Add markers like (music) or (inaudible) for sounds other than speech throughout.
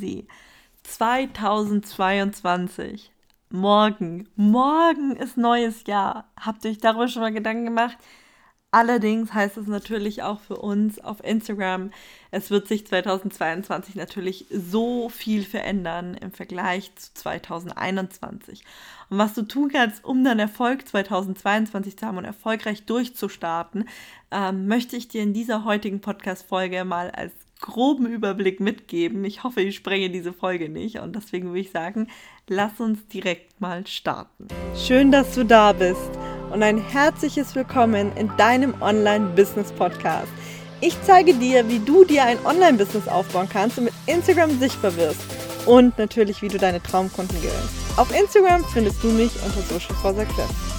Sie 2022. Morgen. Morgen ist neues Jahr. Habt ihr euch darüber schon mal Gedanken gemacht? Allerdings heißt es natürlich auch für uns auf Instagram, es wird sich 2022 natürlich so viel verändern im Vergleich zu 2021. Und was du tun kannst, um dann Erfolg 2022 zu haben und erfolgreich durchzustarten, ähm, möchte ich dir in dieser heutigen Podcast-Folge mal als groben Überblick mitgeben. Ich hoffe, ich sprenge diese Folge nicht und deswegen würde ich sagen, lass uns direkt mal starten. Schön, dass du da bist und ein herzliches Willkommen in deinem Online-Business-Podcast. Ich zeige dir, wie du dir ein Online-Business aufbauen kannst und mit Instagram sichtbar wirst und natürlich, wie du deine Traumkunden gewinnst. Auf Instagram findest du mich unter Social for Success.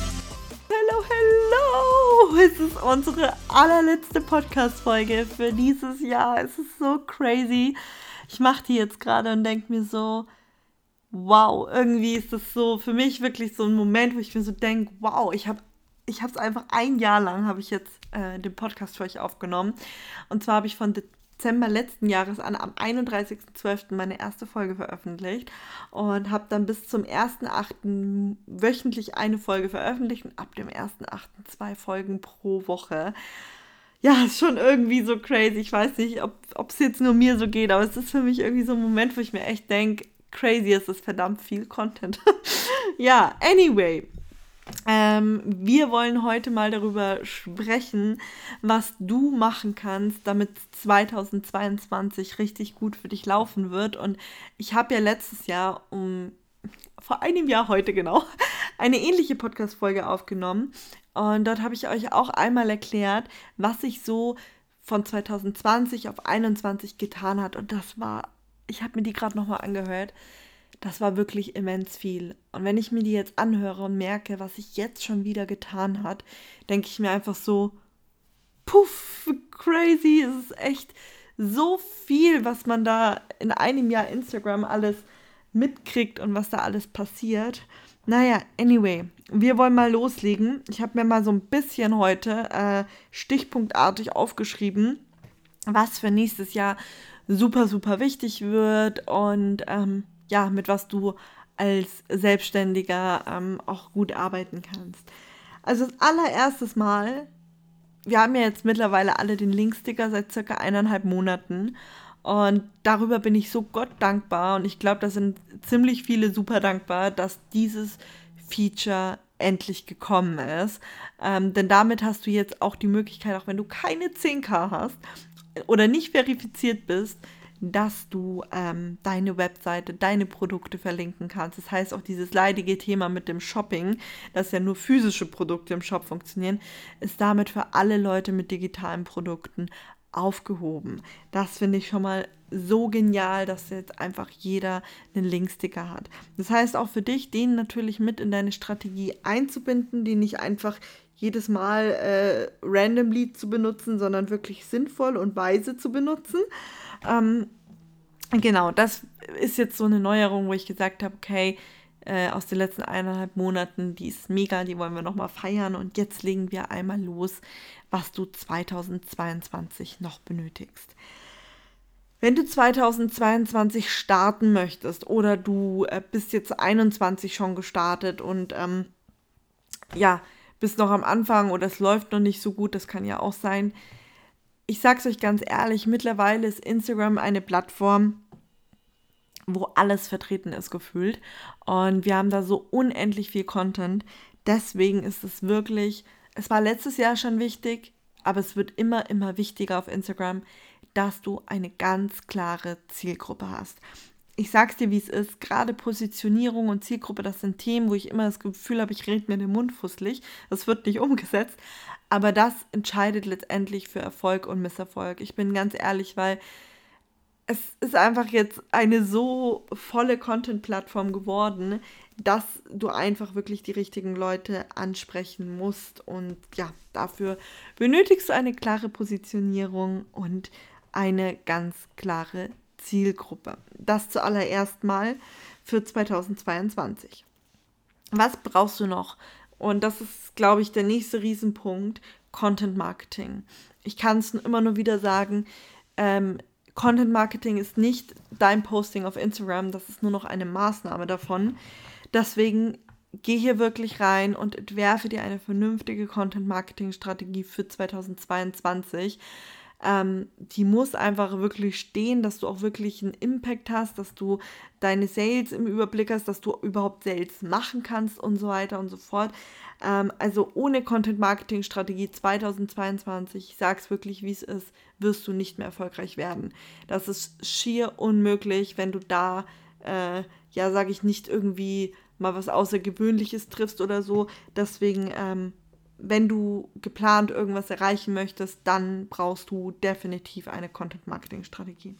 Hallo! Es ist unsere allerletzte Podcast-Folge für dieses Jahr. Es ist so crazy. Ich mache die jetzt gerade und denke mir so, wow, irgendwie ist das so für mich wirklich so ein Moment, wo ich mir so denke, wow, ich habe ich habe es einfach ein Jahr lang, habe ich jetzt äh, den Podcast für euch aufgenommen. Und zwar habe ich von Dezember letzten Jahres an am 31.12. meine erste Folge veröffentlicht und habe dann bis zum 1.8. wöchentlich eine Folge veröffentlicht und ab dem 1.8. zwei Folgen pro Woche. Ja, ist schon irgendwie so crazy. Ich weiß nicht, ob es jetzt nur mir so geht, aber es ist für mich irgendwie so ein Moment, wo ich mir echt denke, crazy ist es verdammt viel Content. (laughs) ja, anyway. Ähm, wir wollen heute mal darüber sprechen, was du machen kannst, damit 2022 richtig gut für dich laufen wird. Und ich habe ja letztes Jahr, um vor einem Jahr heute genau, (laughs) eine ähnliche Podcast-Folge aufgenommen. Und dort habe ich euch auch einmal erklärt, was sich so von 2020 auf 2021 getan hat. Und das war ich habe mir die gerade nochmal angehört. Das war wirklich immens viel. Und wenn ich mir die jetzt anhöre und merke, was sich jetzt schon wieder getan hat, denke ich mir einfach so, puff, crazy. Es ist echt so viel, was man da in einem Jahr Instagram alles mitkriegt und was da alles passiert. Naja, anyway, wir wollen mal loslegen. Ich habe mir mal so ein bisschen heute äh, stichpunktartig aufgeschrieben, was für nächstes Jahr super, super wichtig wird und ähm, ja, mit was du als Selbstständiger ähm, auch gut arbeiten kannst. Also das allererstes Mal, wir haben ja jetzt mittlerweile alle den Linksticker seit circa eineinhalb Monaten und darüber bin ich so Gott dankbar und ich glaube, da sind ziemlich viele super dankbar, dass dieses Feature endlich gekommen ist. Ähm, denn damit hast du jetzt auch die Möglichkeit, auch wenn du keine 10k hast, oder nicht verifiziert bist, dass du ähm, deine Webseite, deine Produkte verlinken kannst. Das heißt, auch dieses leidige Thema mit dem Shopping, dass ja nur physische Produkte im Shop funktionieren, ist damit für alle Leute mit digitalen Produkten aufgehoben. Das finde ich schon mal so genial, dass jetzt einfach jeder einen Linksticker hat. Das heißt auch für dich, den natürlich mit in deine Strategie einzubinden, den nicht einfach jedes Mal äh, randomly zu benutzen, sondern wirklich sinnvoll und weise zu benutzen. Ähm, genau, das ist jetzt so eine Neuerung, wo ich gesagt habe, okay, äh, aus den letzten eineinhalb Monaten, die ist mega, die wollen wir nochmal feiern und jetzt legen wir einmal los, was du 2022 noch benötigst. Wenn du 2022 starten möchtest oder du äh, bist jetzt 21 schon gestartet und ähm, ja, bist noch am Anfang oder es läuft noch nicht so gut, das kann ja auch sein. Ich sag's euch ganz ehrlich, mittlerweile ist Instagram eine Plattform, wo alles vertreten ist gefühlt und wir haben da so unendlich viel Content. Deswegen ist es wirklich, es war letztes Jahr schon wichtig, aber es wird immer, immer wichtiger auf Instagram, dass du eine ganz klare Zielgruppe hast ich sag's dir, wie es ist, gerade Positionierung und Zielgruppe, das sind Themen, wo ich immer das Gefühl habe, ich rede mir den Mund fusselig. Das wird nicht (laughs) umgesetzt. Aber das entscheidet letztendlich für Erfolg und Misserfolg. Ich bin ganz ehrlich, weil es ist einfach jetzt eine so volle Content-Plattform geworden, dass du einfach wirklich die richtigen Leute ansprechen musst. Und ja, dafür benötigst du eine klare Positionierung und eine ganz klare Zielgruppe. Das zuallererst mal für 2022. Was brauchst du noch? Und das ist, glaube ich, der nächste Riesenpunkt, Content Marketing. Ich kann es immer nur wieder sagen, ähm, Content Marketing ist nicht dein Posting auf Instagram, das ist nur noch eine Maßnahme davon. Deswegen geh hier wirklich rein und entwerfe dir eine vernünftige Content Marketing Strategie für 2022 ähm, die muss einfach wirklich stehen, dass du auch wirklich einen Impact hast, dass du deine Sales im Überblick hast, dass du überhaupt Sales machen kannst und so weiter und so fort. Ähm, also ohne Content-Marketing-Strategie 2022, ich sag's wirklich, wie es ist, wirst du nicht mehr erfolgreich werden. Das ist schier unmöglich, wenn du da, äh, ja, sage ich nicht irgendwie mal was Außergewöhnliches triffst oder so. Deswegen ähm, wenn du geplant irgendwas erreichen möchtest, dann brauchst du definitiv eine Content-Marketing-Strategie.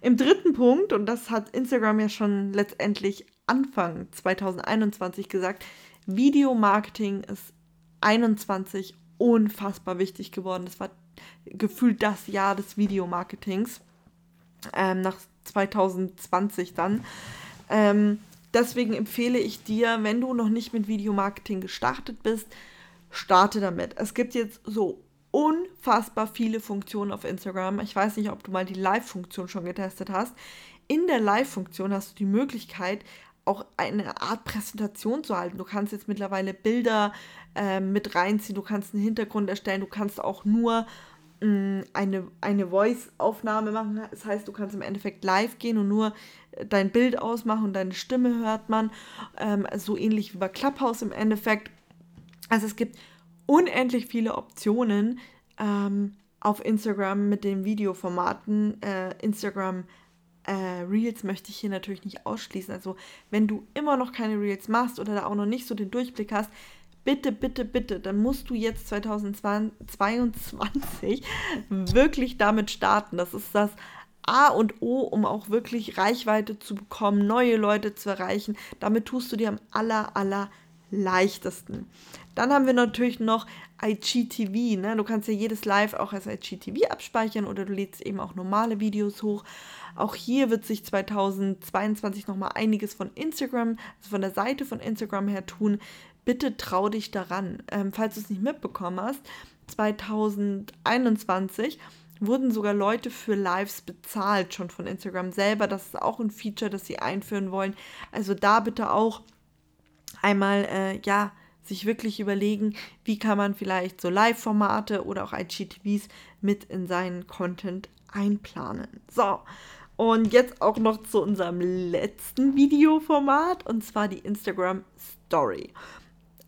Im dritten Punkt, und das hat Instagram ja schon letztendlich Anfang 2021 gesagt, Videomarketing ist 21 unfassbar wichtig geworden. Das war gefühlt das Jahr des Videomarketings ähm, nach 2020 dann. Ähm, deswegen empfehle ich dir, wenn du noch nicht mit Videomarketing gestartet bist, starte damit. Es gibt jetzt so unfassbar viele Funktionen auf Instagram. Ich weiß nicht, ob du mal die Live-Funktion schon getestet hast. In der Live-Funktion hast du die Möglichkeit, auch eine Art Präsentation zu halten. Du kannst jetzt mittlerweile Bilder äh, mit reinziehen, du kannst einen Hintergrund erstellen, du kannst auch nur mh, mm, eine, eine Voice-Aufnahme machen. Das heißt, du kannst im Endeffekt live gehen und nur dein Bild ausmachen und deine Stimme hört man. Ähm, so ähnlich wie bei Clubhouse im Endeffekt. Also es gibt unendlich viele Optionen ähm, auf Instagram mit den Videoformaten. Äh, Instagram äh, Reels möchte ich hier natürlich nicht ausschließen. Also wenn du immer noch keine Reels machst oder da auch noch nicht so den Durchblick hast, bitte, bitte, bitte, dann musst du jetzt 2022 (laughs) wirklich damit starten. Das ist das A und O, um auch wirklich Reichweite zu bekommen, neue Leute zu erreichen. Damit tust du dir am aller, aller leichtesten. Dann haben wir natürlich noch IGTV. Ne? Du kannst ja jedes Live auch als IGTV abspeichern oder du lädst eben auch normale Videos hoch. Auch hier wird sich 2022 nochmal einiges von Instagram, also von der Seite von Instagram her tun. Bitte trau dich daran. Ähm, falls du es nicht mitbekommen hast, 2021 wurden sogar Leute für Lives bezahlt schon von Instagram selber. Das ist auch ein Feature, das sie einführen wollen. Also da bitte auch einmal, äh, ja, sich wirklich überlegen, wie kann man vielleicht so Live-Formate oder auch IGTVs mit in seinen Content einplanen. So, und jetzt auch noch zu unserem letzten Videoformat und zwar die Instagram Story.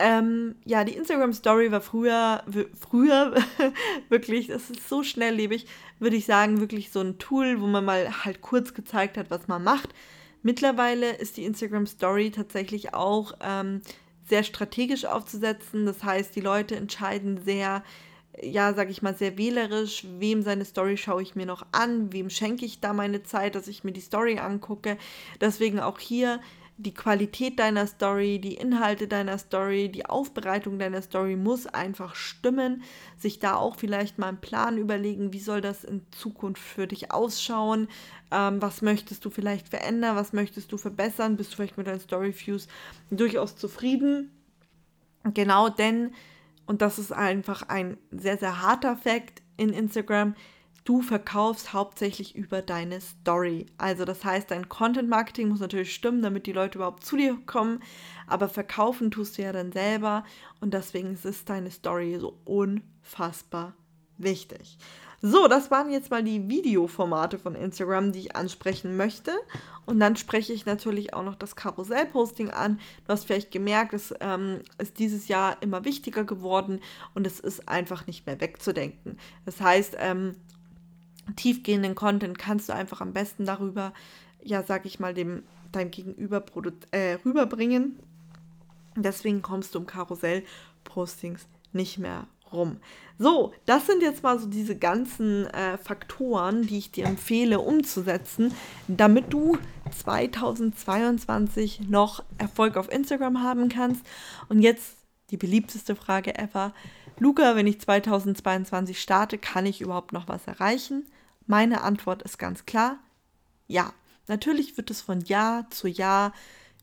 Ähm, ja, die Instagram Story war früher, früher (laughs) wirklich, das ist so schnelllebig, würde ich sagen, wirklich so ein Tool, wo man mal halt kurz gezeigt hat, was man macht. Mittlerweile ist die Instagram Story tatsächlich auch ähm, sehr strategisch aufzusetzen. Das heißt, die Leute entscheiden sehr, ja, sag ich mal, sehr wählerisch, wem seine Story schaue ich mir noch an, wem schenke ich da meine Zeit, dass ich mir die Story angucke. Deswegen auch hier die Qualität deiner Story, die Inhalte deiner Story, die Aufbereitung deiner Story muss einfach stimmen. Sich da auch vielleicht mal einen Plan überlegen, wie soll das in Zukunft für dich ausschauen? Ähm, was möchtest du vielleicht verändern? Was möchtest du verbessern? Bist du vielleicht mit deinen Story Views durchaus zufrieden? Genau, denn, und das ist einfach ein sehr, sehr harter Fakt in Instagram, du verkaufst hauptsächlich über deine Story. Also das heißt, dein Content Marketing muss natürlich stimmen, damit die Leute überhaupt zu dir kommen, aber verkaufen tust du ja dann selber und deswegen ist deine Story so unfassbar wichtig. So, das waren jetzt mal die Videoformate von Instagram, die ich ansprechen möchte. Und dann spreche ich natürlich auch noch das Karussell-Posting an. Du hast vielleicht gemerkt, es ähm, ist dieses Jahr immer wichtiger geworden und es ist einfach nicht mehr wegzudenken. Das heißt, ähm, tiefgehenden Content kannst du einfach am besten darüber, ja, sag ich mal, dem deinem Gegenüber äh, rüberbringen. Deswegen kommst du um Karussell-Postings nicht mehr rum. So, das sind jetzt mal so diese ganzen äh, Faktoren, die ich dir empfehle umzusetzen, damit du 2022 noch Erfolg auf Instagram haben kannst. Und jetzt die beliebteste Frage ever. Luca, wenn ich 2022 starte, kann ich überhaupt noch was erreichen? Meine Antwort ist ganz klar, ja. Natürlich wird es von Jahr zu Jahr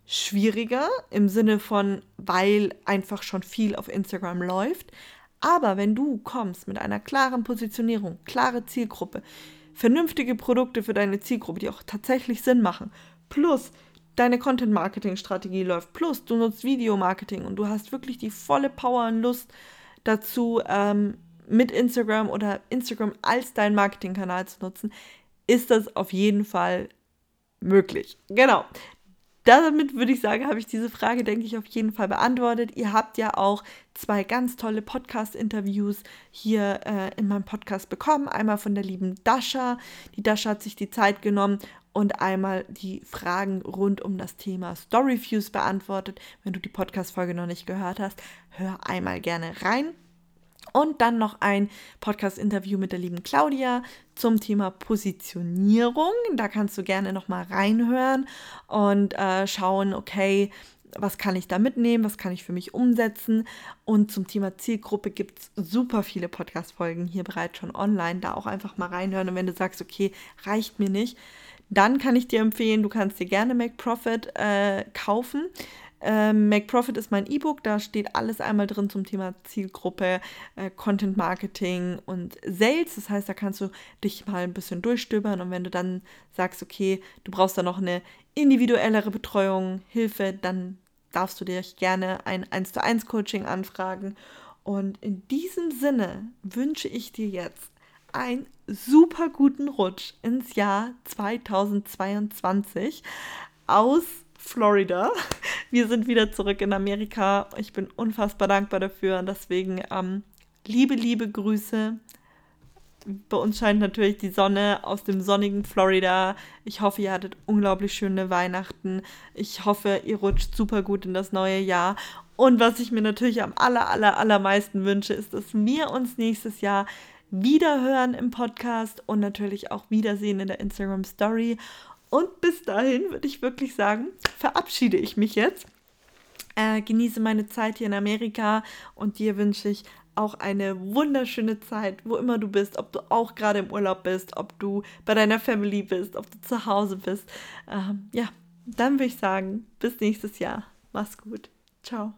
schwieriger im Sinne von, weil einfach schon viel auf Instagram läuft. Aber wenn du kommst mit einer klaren Positionierung, klare Zielgruppe, vernünftige Produkte für deine Zielgruppe, die auch tatsächlich Sinn machen, plus deine Content-Marketing-Strategie läuft, plus du nutzt Video-Marketing und du hast wirklich die volle Power und Lust dazu, ähm, mit Instagram oder Instagram als deinen Marketingkanal zu nutzen, ist das auf jeden Fall möglich. Genau. Damit würde ich sagen, habe ich diese Frage, denke ich, auf jeden Fall beantwortet. Ihr habt ja auch zwei ganz tolle Podcast-Interviews hier äh, in meinem Podcast bekommen. Einmal von der lieben Dasha. Die Dasha hat sich die Zeit genommen und einmal die Fragen rund um das Thema Storyviews beantwortet. Wenn du die Podcast-Folge noch nicht gehört hast, hör einmal gerne rein. Und dann noch ein Podcast-Interview mit der lieben Claudia zum Thema Positionierung. Da kannst du gerne nochmal reinhören und äh, schauen, okay, was kann ich da mitnehmen, was kann ich für mich umsetzen. Und zum Thema Zielgruppe gibt es super viele Podcast-Folgen hier bereits schon online. Da auch einfach mal reinhören. Und wenn du sagst, okay, reicht mir nicht, dann kann ich dir empfehlen, du kannst dir gerne Make Profit äh, kaufen. Ähm, Make Profit ist mein E-Book, da steht alles einmal drin zum Thema Zielgruppe, äh, Content Marketing und Sales. Das heißt, da kannst du dich mal ein bisschen durchstöbern und wenn du dann sagst, okay, du brauchst da noch eine individuellere Betreuung, Hilfe, dann darfst du dir gerne ein 1 zu 1 Coaching anfragen. Und in diesem Sinne wünsche ich dir jetzt einen super guten Rutsch ins Jahr 2022 aus Florida. Wir sind wieder zurück in Amerika. Ich bin unfassbar dankbar dafür und deswegen ähm, liebe, liebe Grüße. Bei uns scheint natürlich die Sonne aus dem sonnigen Florida. Ich hoffe, ihr hattet unglaublich schöne Weihnachten. Ich hoffe, ihr rutscht super gut in das neue Jahr. Und was ich mir natürlich am aller, aller, allermeisten wünsche, ist, dass wir uns nächstes Jahr wiederhören im Podcast und natürlich auch wiedersehen in der Instagram Story. Und bis dahin würde ich wirklich sagen, verabschiede ich mich jetzt. Äh, genieße meine Zeit hier in Amerika und dir wünsche ich auch eine wunderschöne Zeit, wo immer du bist, ob du auch gerade im Urlaub bist, ob du bei deiner Family bist, ob du zu Hause bist. Ähm, ja, dann würde ich sagen, bis nächstes Jahr. Mach's gut. Ciao.